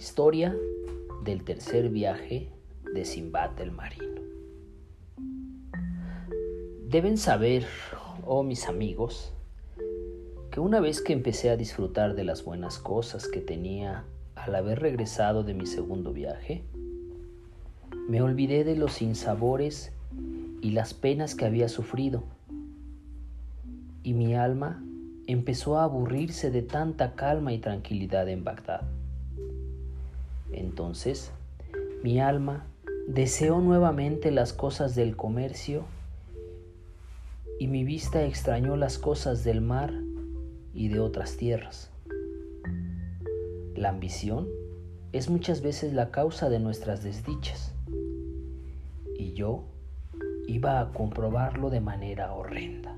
Historia del tercer viaje de Simbad el Marino. Deben saber, oh mis amigos, que una vez que empecé a disfrutar de las buenas cosas que tenía al haber regresado de mi segundo viaje, me olvidé de los sinsabores y las penas que había sufrido, y mi alma empezó a aburrirse de tanta calma y tranquilidad en Bagdad. Entonces, mi alma deseó nuevamente las cosas del comercio y mi vista extrañó las cosas del mar y de otras tierras. La ambición es muchas veces la causa de nuestras desdichas y yo iba a comprobarlo de manera horrenda.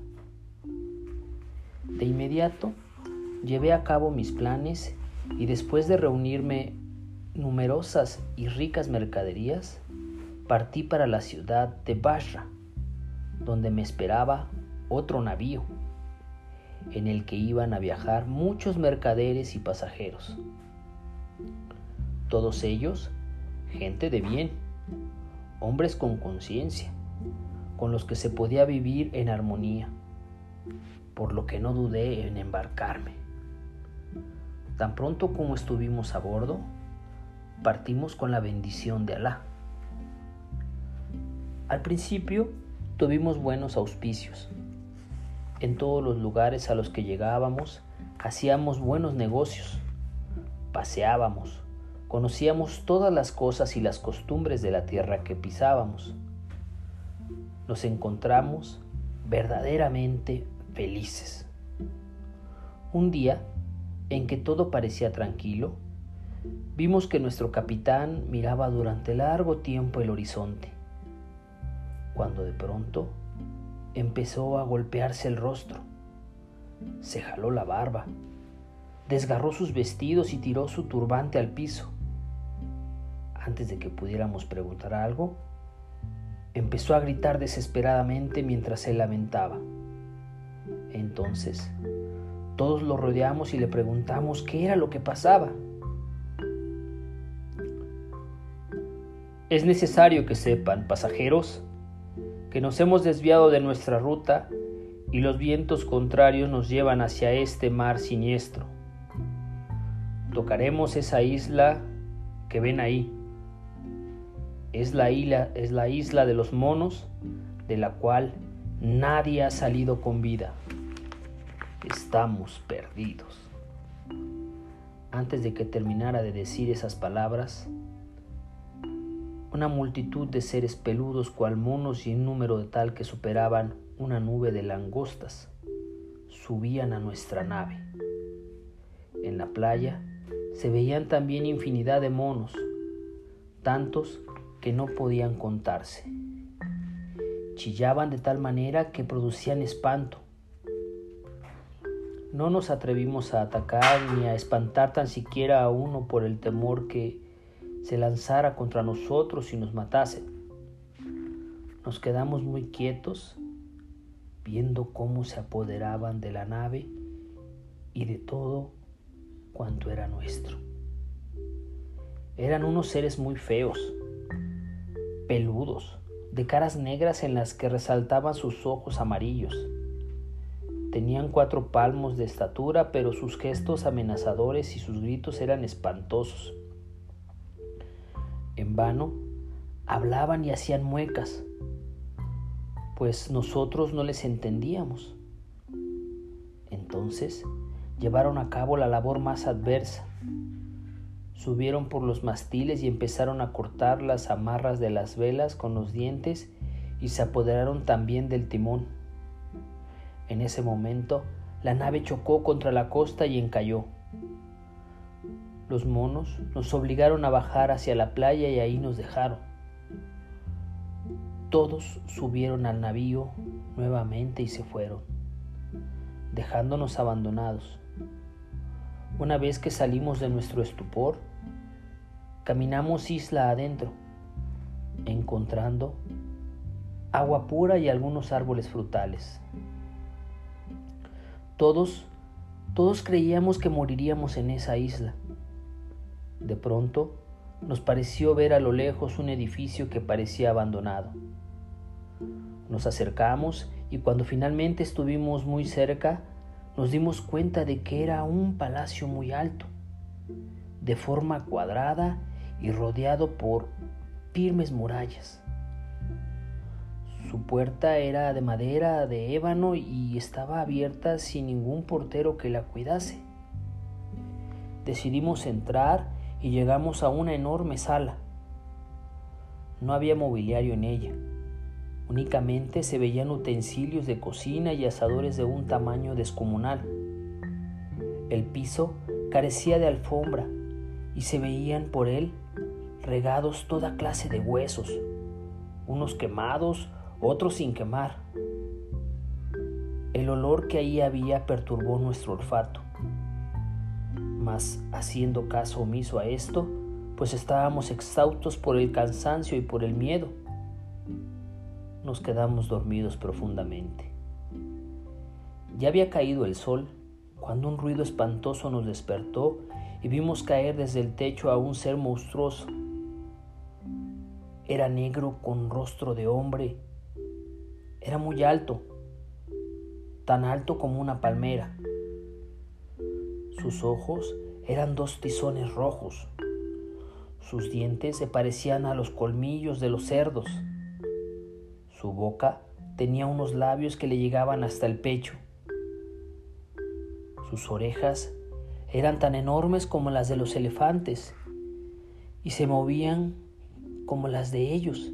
De inmediato llevé a cabo mis planes y después de reunirme numerosas y ricas mercaderías, partí para la ciudad de Basra, donde me esperaba otro navío, en el que iban a viajar muchos mercaderes y pasajeros. Todos ellos, gente de bien, hombres con conciencia, con los que se podía vivir en armonía, por lo que no dudé en embarcarme. Tan pronto como estuvimos a bordo, partimos con la bendición de Alá. Al principio tuvimos buenos auspicios. En todos los lugares a los que llegábamos hacíamos buenos negocios, paseábamos, conocíamos todas las cosas y las costumbres de la tierra que pisábamos. Nos encontramos verdaderamente felices. Un día en que todo parecía tranquilo, Vimos que nuestro capitán miraba durante largo tiempo el horizonte, cuando de pronto empezó a golpearse el rostro. Se jaló la barba, desgarró sus vestidos y tiró su turbante al piso. Antes de que pudiéramos preguntar algo, empezó a gritar desesperadamente mientras se lamentaba. Entonces, todos lo rodeamos y le preguntamos qué era lo que pasaba. Es necesario que sepan, pasajeros, que nos hemos desviado de nuestra ruta y los vientos contrarios nos llevan hacia este mar siniestro. Tocaremos esa isla que ven ahí. Es la isla, es la isla de los monos, de la cual nadie ha salido con vida. Estamos perdidos. Antes de que terminara de decir esas palabras, una multitud de seres peludos cual monos y en número de tal que superaban una nube de langostas subían a nuestra nave. En la playa se veían también infinidad de monos, tantos que no podían contarse. Chillaban de tal manera que producían espanto. No nos atrevimos a atacar ni a espantar tan siquiera a uno por el temor que se lanzara contra nosotros y nos matase. Nos quedamos muy quietos viendo cómo se apoderaban de la nave y de todo cuanto era nuestro. Eran unos seres muy feos, peludos, de caras negras en las que resaltaban sus ojos amarillos. Tenían cuatro palmos de estatura, pero sus gestos amenazadores y sus gritos eran espantosos. En vano hablaban y hacían muecas, pues nosotros no les entendíamos. Entonces llevaron a cabo la labor más adversa. Subieron por los mastiles y empezaron a cortar las amarras de las velas con los dientes y se apoderaron también del timón. En ese momento la nave chocó contra la costa y encalló. Los monos nos obligaron a bajar hacia la playa y ahí nos dejaron. Todos subieron al navío nuevamente y se fueron, dejándonos abandonados. Una vez que salimos de nuestro estupor, caminamos isla adentro, encontrando agua pura y algunos árboles frutales. Todos, todos creíamos que moriríamos en esa isla De pronto nos pareció ver a lo lejos un edificio que parecía abandonado. Nos acercamos y cuando finalmente estuvimos muy cerca, nos dimos cuenta de que era un palacio muy alto, de forma cuadrada y rodeado por firmes murallas. Su puerta era de madera, de ébano y estaba abierta sin ningún portero que la cuidase. Decidimos entrar y llegamos a una enorme sala. No había mobiliario en ella. Únicamente se veían utensilios de cocina y asadores de un tamaño descomunal. El piso carecía de alfombra y se veían por él regados toda clase de huesos, unos quemados, otros sin quemar. El olor que ahí había perturbó nuestro olfato. Mas haciendo caso omiso a esto, pues estábamos exhaustos por el cansancio y por el miedo, nos quedamos dormidos profundamente. Ya había caído el sol cuando un ruido espantoso nos despertó y vimos caer desde el techo a un ser monstruoso. Era negro con rostro de hombre. Era muy alto, tan alto como una palmera. Sus ojos eran dos tizones rojos. Sus dientes se parecían a los colmillos de los cerdos. Su boca tenía unos labios que le llegaban hasta el pecho. Sus orejas eran tan enormes como las de los elefantes y se movían como las de ellos.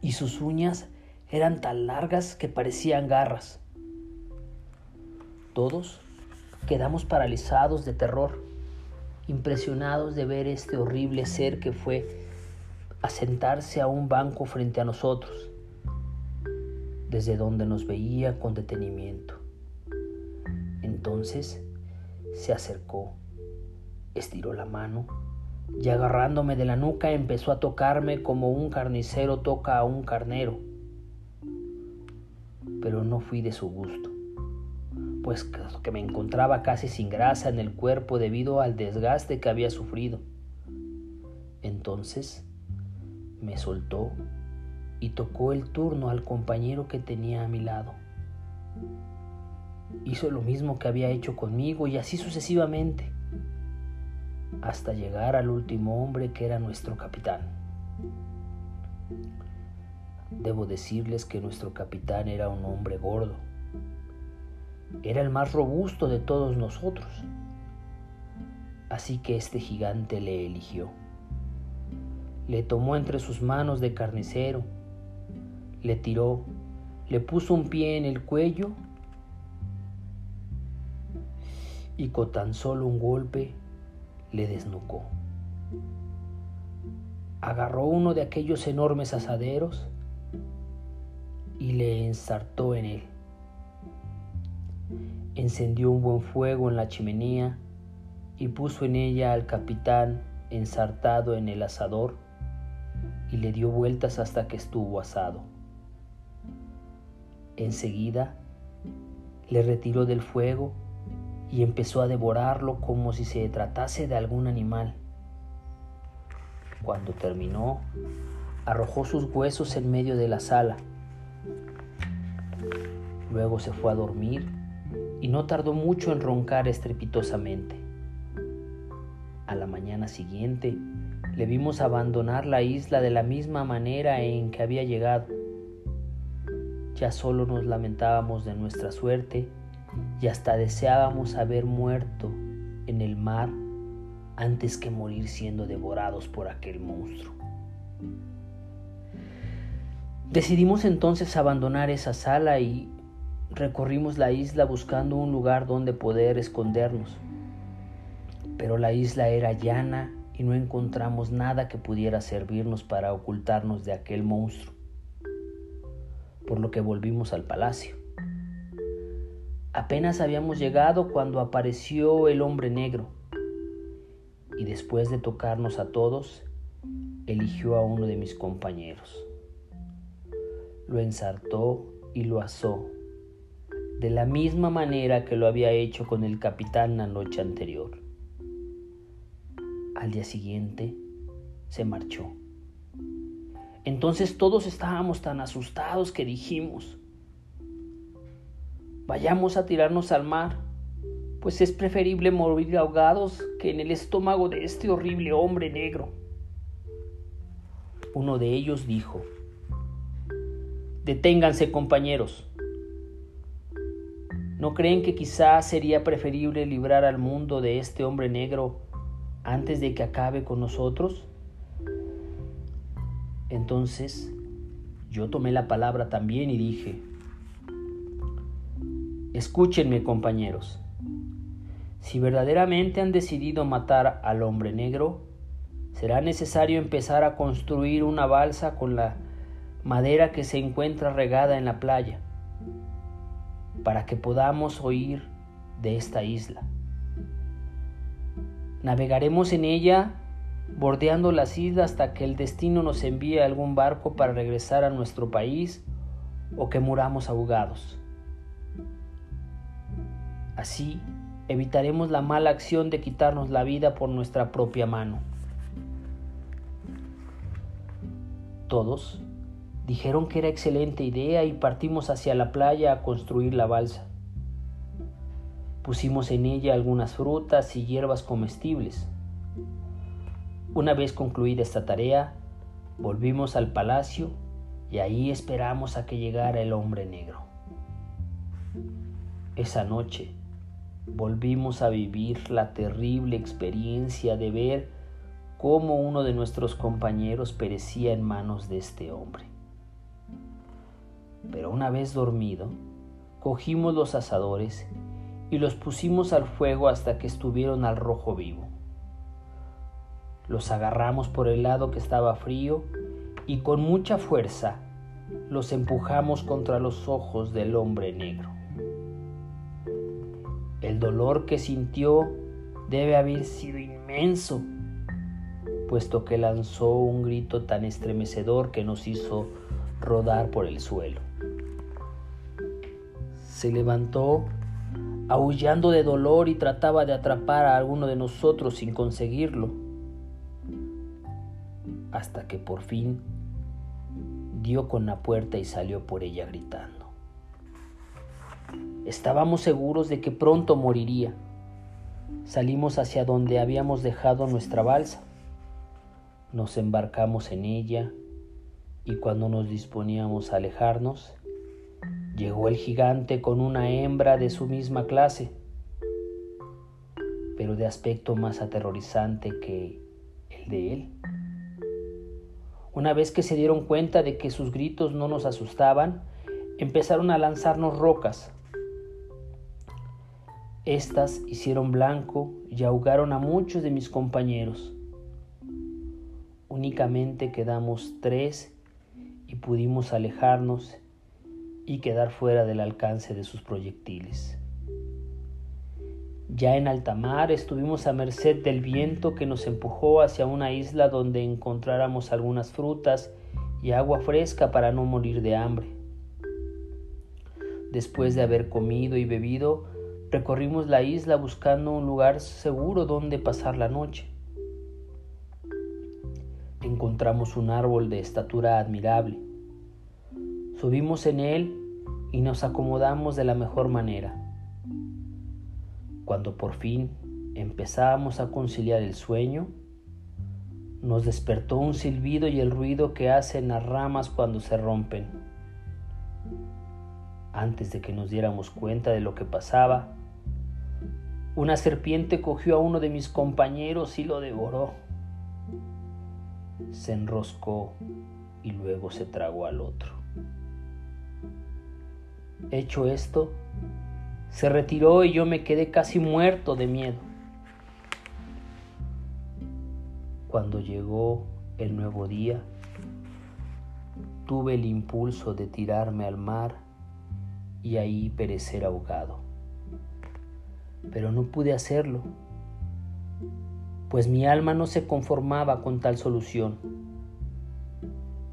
Y sus uñas eran tan largas que parecían garras. Todos quedamos paralizados de terror, impresionados de ver este horrible ser que fue a sentarse a un banco frente a nosotros, desde donde nos veía con detenimiento. Entonces se acercó, estiró la mano y agarrándome de la nuca empezó a tocarme como un carnicero toca a un carnero. Pero no fui de su gusto, pues que me encontraba casi sin grasa en el cuerpo debido al desgaste que había sufrido. Entonces me soltó y tocó el turno al compañero que tenía a mi lado. Hizo lo mismo que había hecho conmigo y así sucesivamente, hasta llegar al último hombre que era nuestro capitán. Debo decirles que nuestro capitán era un hombre gordo. Era el más robusto de todos nosotros. Así que este gigante le eligió le tomó entre sus manos de carnicero, le tiró, le puso un pie en el cuello y con tan solo un golpe le desnucó. Agarró uno de aquellos enormes asaderos y le ensartó en él. Encendió un buen fuego en la chimenea y puso en ella al capitán ensartado en el asador y le dio vueltas hasta que estuvo asado. Enseguida le retiró del fuego y empezó a devorarlo como si se tratase de algún animal. Cuando terminó, arrojó sus huesos en medio de la sala. Luego se fue a dormir y no tardó mucho en roncar estrepitosamente. A la mañana siguiente, le vimos abandonar la isla de la misma manera en que había llegado. Ya solo nos lamentábamos de nuestra suerte y hasta deseábamos haber muerto en el mar antes que morir siendo devorados por aquel monstruo. Decidimos entonces abandonar esa sala y recorrimos la isla buscando un lugar donde poder escondernos. Pero la isla era llana y no encontramos nada que pudiera servirnos para ocultarnos de aquel monstruo, por lo que volvimos al palacio. Apenas habíamos llegado cuando apareció el hombre negro y después de tocarnos a todos, eligió a uno de mis compañeros. Lo ensartó y lo asó, de la misma manera que lo había hecho con el capitán la noche anterior. Al día siguiente se marchó. Entonces todos estábamos tan asustados que dijimos, vayamos a tirarnos al mar, pues es preferible morir ahogados que en el estómago de este horrible hombre negro. Uno de ellos dijo, Deténganse compañeros. ¿No creen que quizás sería preferible librar al mundo de este hombre negro antes de que acabe con nosotros? Entonces yo tomé la palabra también y dije, escúchenme compañeros, si verdaderamente han decidido matar al hombre negro, será necesario empezar a construir una balsa con la madera que se encuentra regada en la playa, para que podamos oír de esta isla. Navegaremos en ella bordeando las islas hasta que el destino nos envíe algún barco para regresar a nuestro país o que muramos ahogados. Así evitaremos la mala acción de quitarnos la vida por nuestra propia mano. Todos dijeron que era excelente idea y partimos hacia la playa a construir la balsa. Pusimos en ella algunas frutas y hierbas comestibles. Una vez concluida esta tarea, volvimos al palacio y ahí esperamos a que llegara el hombre negro. Esa noche, volvimos a vivir la terrible experiencia de ver cómo uno de nuestros compañeros perecía en manos de este hombre. Pero una vez dormido, cogimos los asadores y los pusimos al fuego hasta que estuvieron al rojo vivo. Los agarramos por el lado que estaba frío y con mucha fuerza los empujamos contra los ojos del hombre negro. El dolor que sintió debe haber sido inmenso, puesto que lanzó un grito tan estremecedor que nos hizo rodar por el suelo. Se levantó aullando de dolor y trataba de atrapar a alguno de nosotros sin conseguirlo, hasta que por fin dio con la puerta y salió por ella gritando. Estábamos seguros de que pronto moriría. Salimos hacia donde habíamos dejado nuestra balsa. Nos embarcamos en ella y cuando nos disponíamos a alejarnos, llegó el gigante con una hembra de su misma clase, pero de aspecto más aterrorizante que el de él. Una vez que se dieron cuenta de que sus gritos no nos asustaban, empezaron a lanzarnos rocas. Estas hicieron blanco y ahogaron a muchos de mis compañeros. Únicamente quedamos tres y pudimos alejarnos y quedar fuera del alcance de sus proyectiles. Ya en alta mar estuvimos a merced del viento que nos empujó hacia una isla donde encontráramos algunas frutas y agua fresca para no morir de hambre. Después de haber comido y bebido, Recorrimos la isla buscando un lugar seguro donde pasar la noche. Encontramos un árbol de estatura admirable. Subimos en él y nos acomodamos de la mejor manera. Cuando por fin empezábamos a conciliar el sueño, nos despertó un silbido y el ruido que hacen las ramas cuando se rompen. Antes de que nos diéramos cuenta de lo que pasaba, una serpiente cogió a uno de mis compañeros y lo devoró. Se enroscó y luego se tragó al otro. Hecho esto, se retiró y yo me quedé casi muerto de miedo. Cuando llegó el nuevo día, tuve el impulso de tirarme al mar y ahí perecer ahogado pero no pude hacerlo, pues mi alma no se conformaba con tal solución.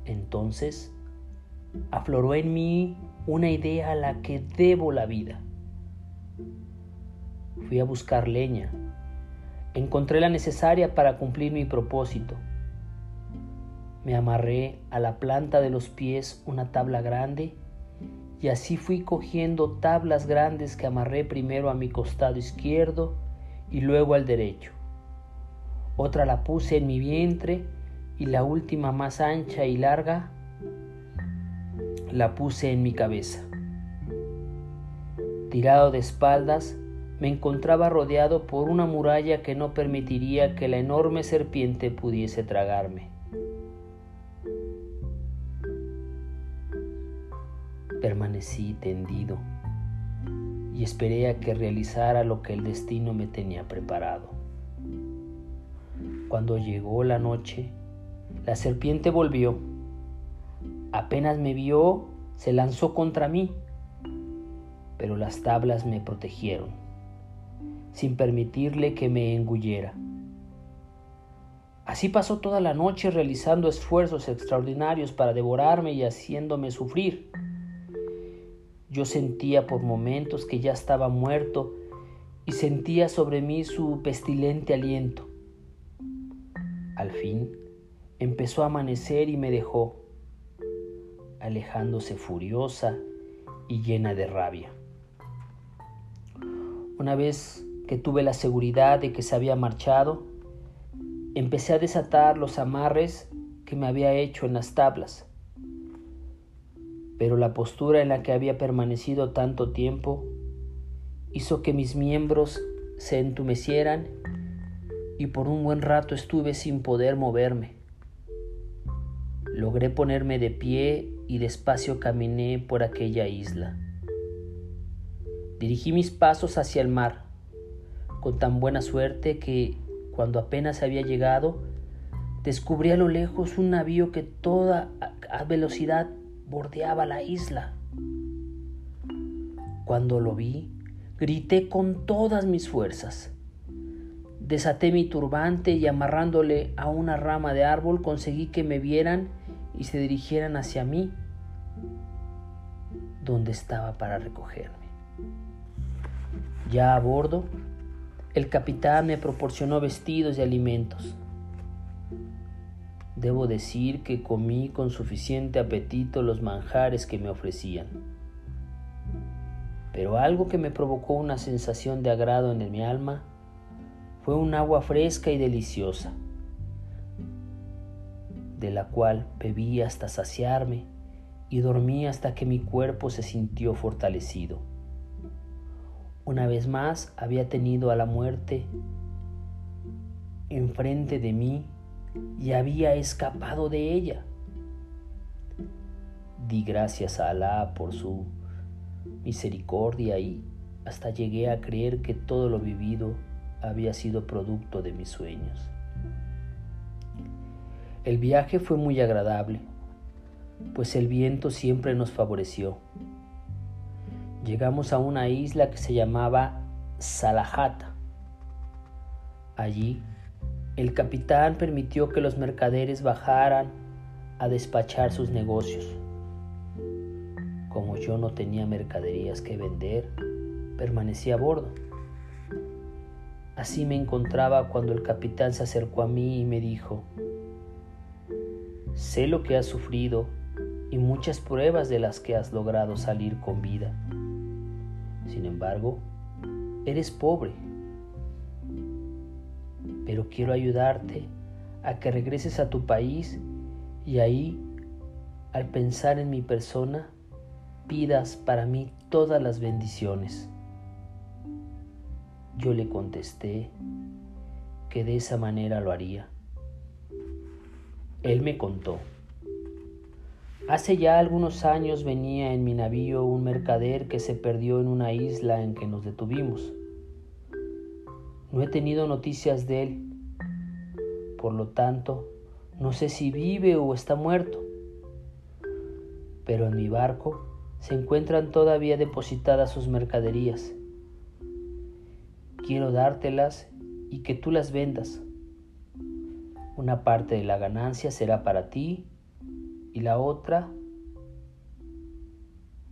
Entonces afloró en mí una idea a la que debo la vida. Fui a buscar leña encontré la necesaria para cumplir mi propósito. Me amarré a la planta de los pies una tabla grande y así fui cogiendo tablas grandes que amarré primero a mi costado izquierdo y luego al derecho. Otra la puse en mi vientre y la última más ancha y larga la puse en mi cabeza. Tirado de espaldas, me encontraba rodeado por una muralla que no permitiría que la enorme serpiente pudiese tragarme. Permanecí tendido y esperé a que realizara lo que el destino me tenía preparado. Cuando llegó la noche, la serpiente volvió. Apenas me vio, se lanzó contra mí, pero las tablas me protegieron, sin permitirle que me engullera. Así pasó toda la noche realizando esfuerzos extraordinarios para devorarme y haciéndome sufrir. Yo sentía por momentos que ya estaba muerto y sentía sobre mí su pestilente aliento. Al fin empezó a amanecer y me dejó, alejándose furiosa y llena de rabia. Una vez que tuve la seguridad de que se había marchado, empecé a desatar los amarres que me había hecho en las tablas pero la postura en la que había permanecido tanto tiempo hizo que mis miembros se entumecieran y por un buen rato estuve sin poder moverme. Logré ponerme de pie y despacio caminé por aquella isla. Dirigí mis pasos hacia el mar, con tan buena suerte que, cuando apenas había llegado, descubrí a lo lejos un navío que toda a velocidad bordeaba la isla. Cuando lo vi, grité con todas mis fuerzas. Desaté mi turbante y amarrándole a una rama de árbol conseguí que me vieran y se dirigieran hacia mí, donde estaba para recogerme. Ya a bordo, el capitán me proporcionó vestidos y alimentos. Debo decir que comí con suficiente apetito los manjares que me ofrecían. Pero algo que me provocó una sensación de agrado en mi alma fue un agua fresca y deliciosa, de la cual bebí hasta saciarme y dormí hasta que mi cuerpo se sintió fortalecido. Una vez más había tenido a la muerte enfrente de mí y había escapado de ella. Di gracias a Alá por su misericordia y hasta llegué a creer que todo lo vivido había sido producto de mis sueños. El viaje fue muy agradable, pues el viento siempre nos favoreció. Llegamos a una isla que se llamaba Salahata. Allí el capitán permitió que los mercaderes bajaran a despachar sus negocios. Como yo no tenía mercaderías que vender, permanecí a bordo. Así me encontraba cuando el capitán se acercó a mí y me dijo, sé lo que has sufrido y muchas pruebas de las que has logrado salir con vida. Sin embargo, eres pobre pero quiero ayudarte a que regreses a tu país y ahí, al pensar en mi persona, pidas para mí todas las bendiciones. Yo le contesté que de esa manera lo haría. Él me contó. Hace ya algunos años venía en mi navío un mercader que se perdió en una isla en que nos detuvimos. No he tenido noticias de él. Por lo tanto, no sé si vive o está muerto. Pero en mi barco se encuentran todavía depositadas sus mercaderías. Quiero dártelas y que tú las vendas. Una parte de la ganancia será para ti y la otra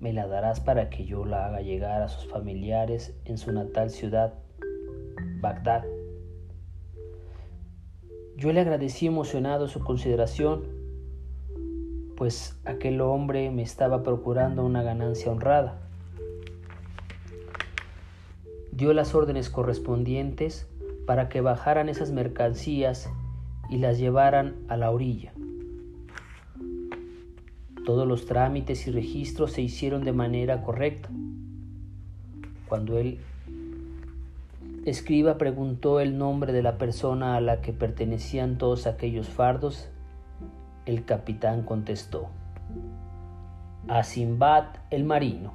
me la darás para que yo la haga llegar a sus familiares en su natal ciudad Bagdad, Yo le agradecí emocionado su consideración, pues aquel hombre me estaba procurando una ganancia honrada. Dio las órdenes correspondientes para que bajaran esas mercancías y las llevaran a la orilla. Todos los trámites y registros se hicieron de manera correcta. Cuando el escriba preguntó el nombre de la persona a la que pertenecían todos aquellos fardos, el capitán contestó, a Simbad el marino.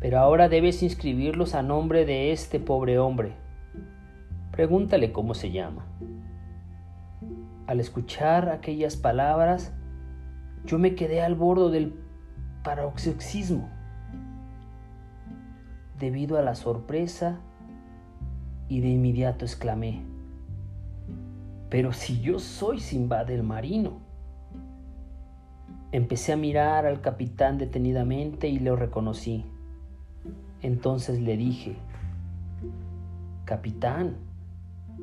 Pero ahora debes inscribirlos a nombre de este pobre hombre. Pregúntale cómo se llama. Al escuchar aquellas palabras, yo me quedé al borde del paroxismo debido a la sorpresa y de inmediato exclamé, pero si yo soy Simba del marino. Empecé a mirar al capitán detenidamente y lo reconocí. Entonces le dije, Capitán,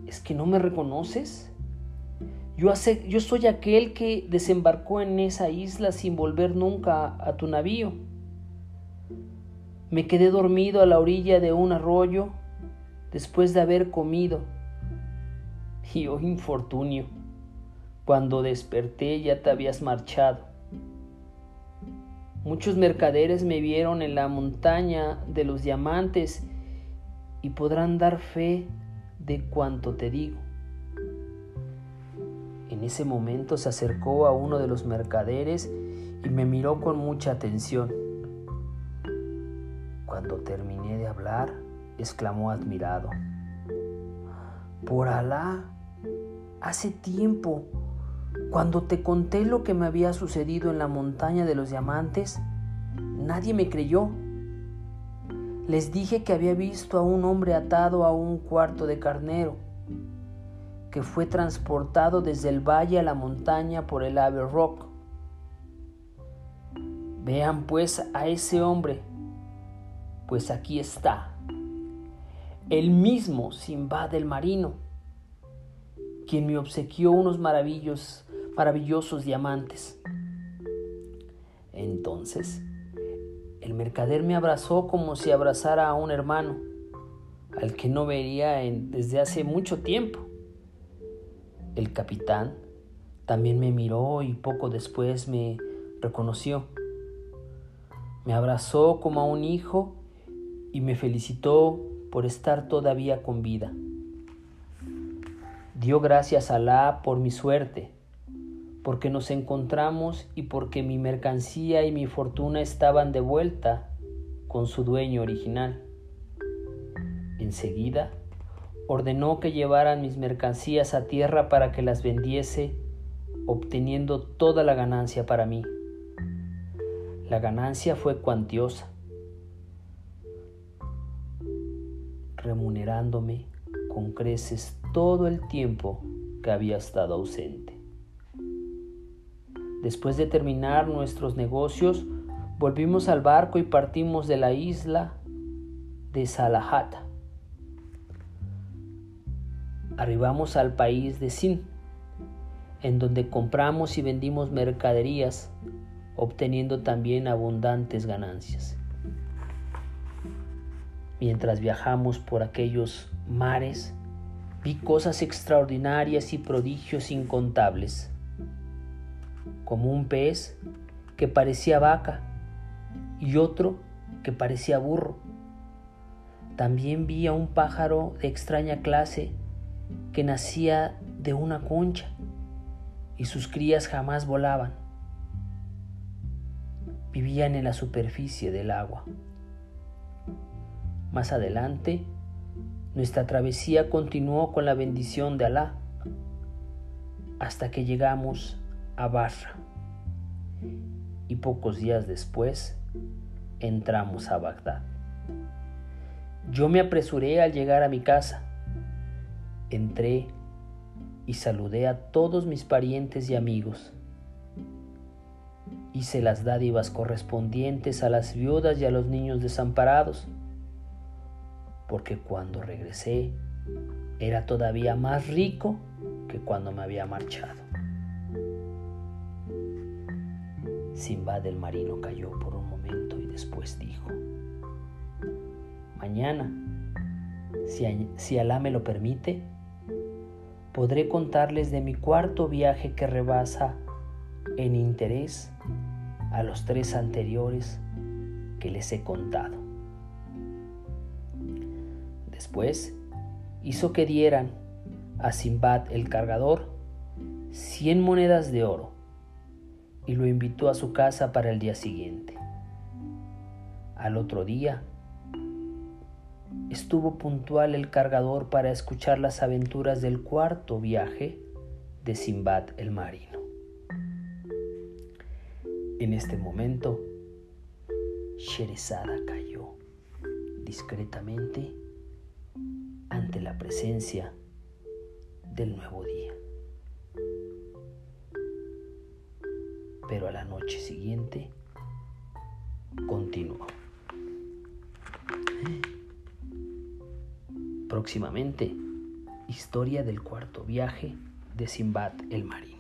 ¿es que no me reconoces? Yo, soy aquel que desembarcó en esa isla sin volver nunca a tu navío. Me quedé dormido a la orilla de un arroyo después de haber comido. Y oh infortunio, cuando desperté ya te habías marchado. Muchos mercaderes me vieron en la montaña de los diamantes y podrán dar fe de cuanto te digo. En ese momento se acercó a uno de los mercaderes y me miró con mucha atención. Cuando terminé de hablar, exclamó admirado. Por Alá, hace tiempo, cuando te conté lo que me había sucedido en la montaña de los diamantes, nadie me creyó. Les dije que había visto a un hombre atado a un cuarto de carnero que fue transportado desde el valle a la montaña por el ave rock. Vean pues a ese hombre, pues aquí está, el mismo Simba del marino, quien me obsequió unos maravillosos, maravillosos diamantes. Entonces, el mercader me abrazó como si abrazara a un hermano, al que no vería desde hace mucho tiempo. El capitán también me miró y poco después me reconoció. Me abrazó como a un hijo y me felicitó por estar todavía con vida. Dio gracias a Alá por mi suerte, porque nos encontramos y porque mi mercancía y mi fortuna estaban de vuelta con su dueño original. Enseguida ordenó que llevaran mis mercancías a tierra para que las vendiese, obteniendo toda la ganancia para mí. La ganancia fue cuantiosa, remunerándome con creces todo el tiempo que había estado ausente. Después de terminar nuestros negocios, volvimos al barco y partimos de la isla de Salahata arribamos al país de Sin, en donde compramos y vendimos mercaderías, obteniendo también abundantes ganancias. Mientras viajamos por aquellos mares, vi cosas extraordinarias y prodigios incontables, como un pez que parecía vaca y otro que parecía burro. También vi a un pájaro de extraña clase que nacía de una concha y sus crías jamás volaban. Vivían en la superficie del agua. Más adelante, nuestra travesía continuó con la bendición de Alá hasta que llegamos a Barra y pocos días después entramos a Bagdad. Yo me apresuré al llegar a mi casa entré y saludé a todos mis parientes y amigos. Hice las dádivas correspondientes a las viudas y a los niños desamparados, porque cuando regresé era todavía más rico que cuando me había marchado. Simbad el marino cayó por un momento y después dijo, Mañana, si, si Alá me lo permite, podré contarles de mi cuarto viaje que rebasa en interés a los tres anteriores que les he contado. Después hizo que dieran a Simbad el cargador cien monedas de oro y lo invitó a su casa para el día siguiente. Al otro día estuvo puntual el cargador para escuchar las aventuras del cuarto viaje de Simbad el marino. En este momento, Sherezada cayó discretamente ante la presencia del nuevo día. Pero a la noche siguiente continuó. Próximamente, historia del cuarto viaje de Simbad el marino.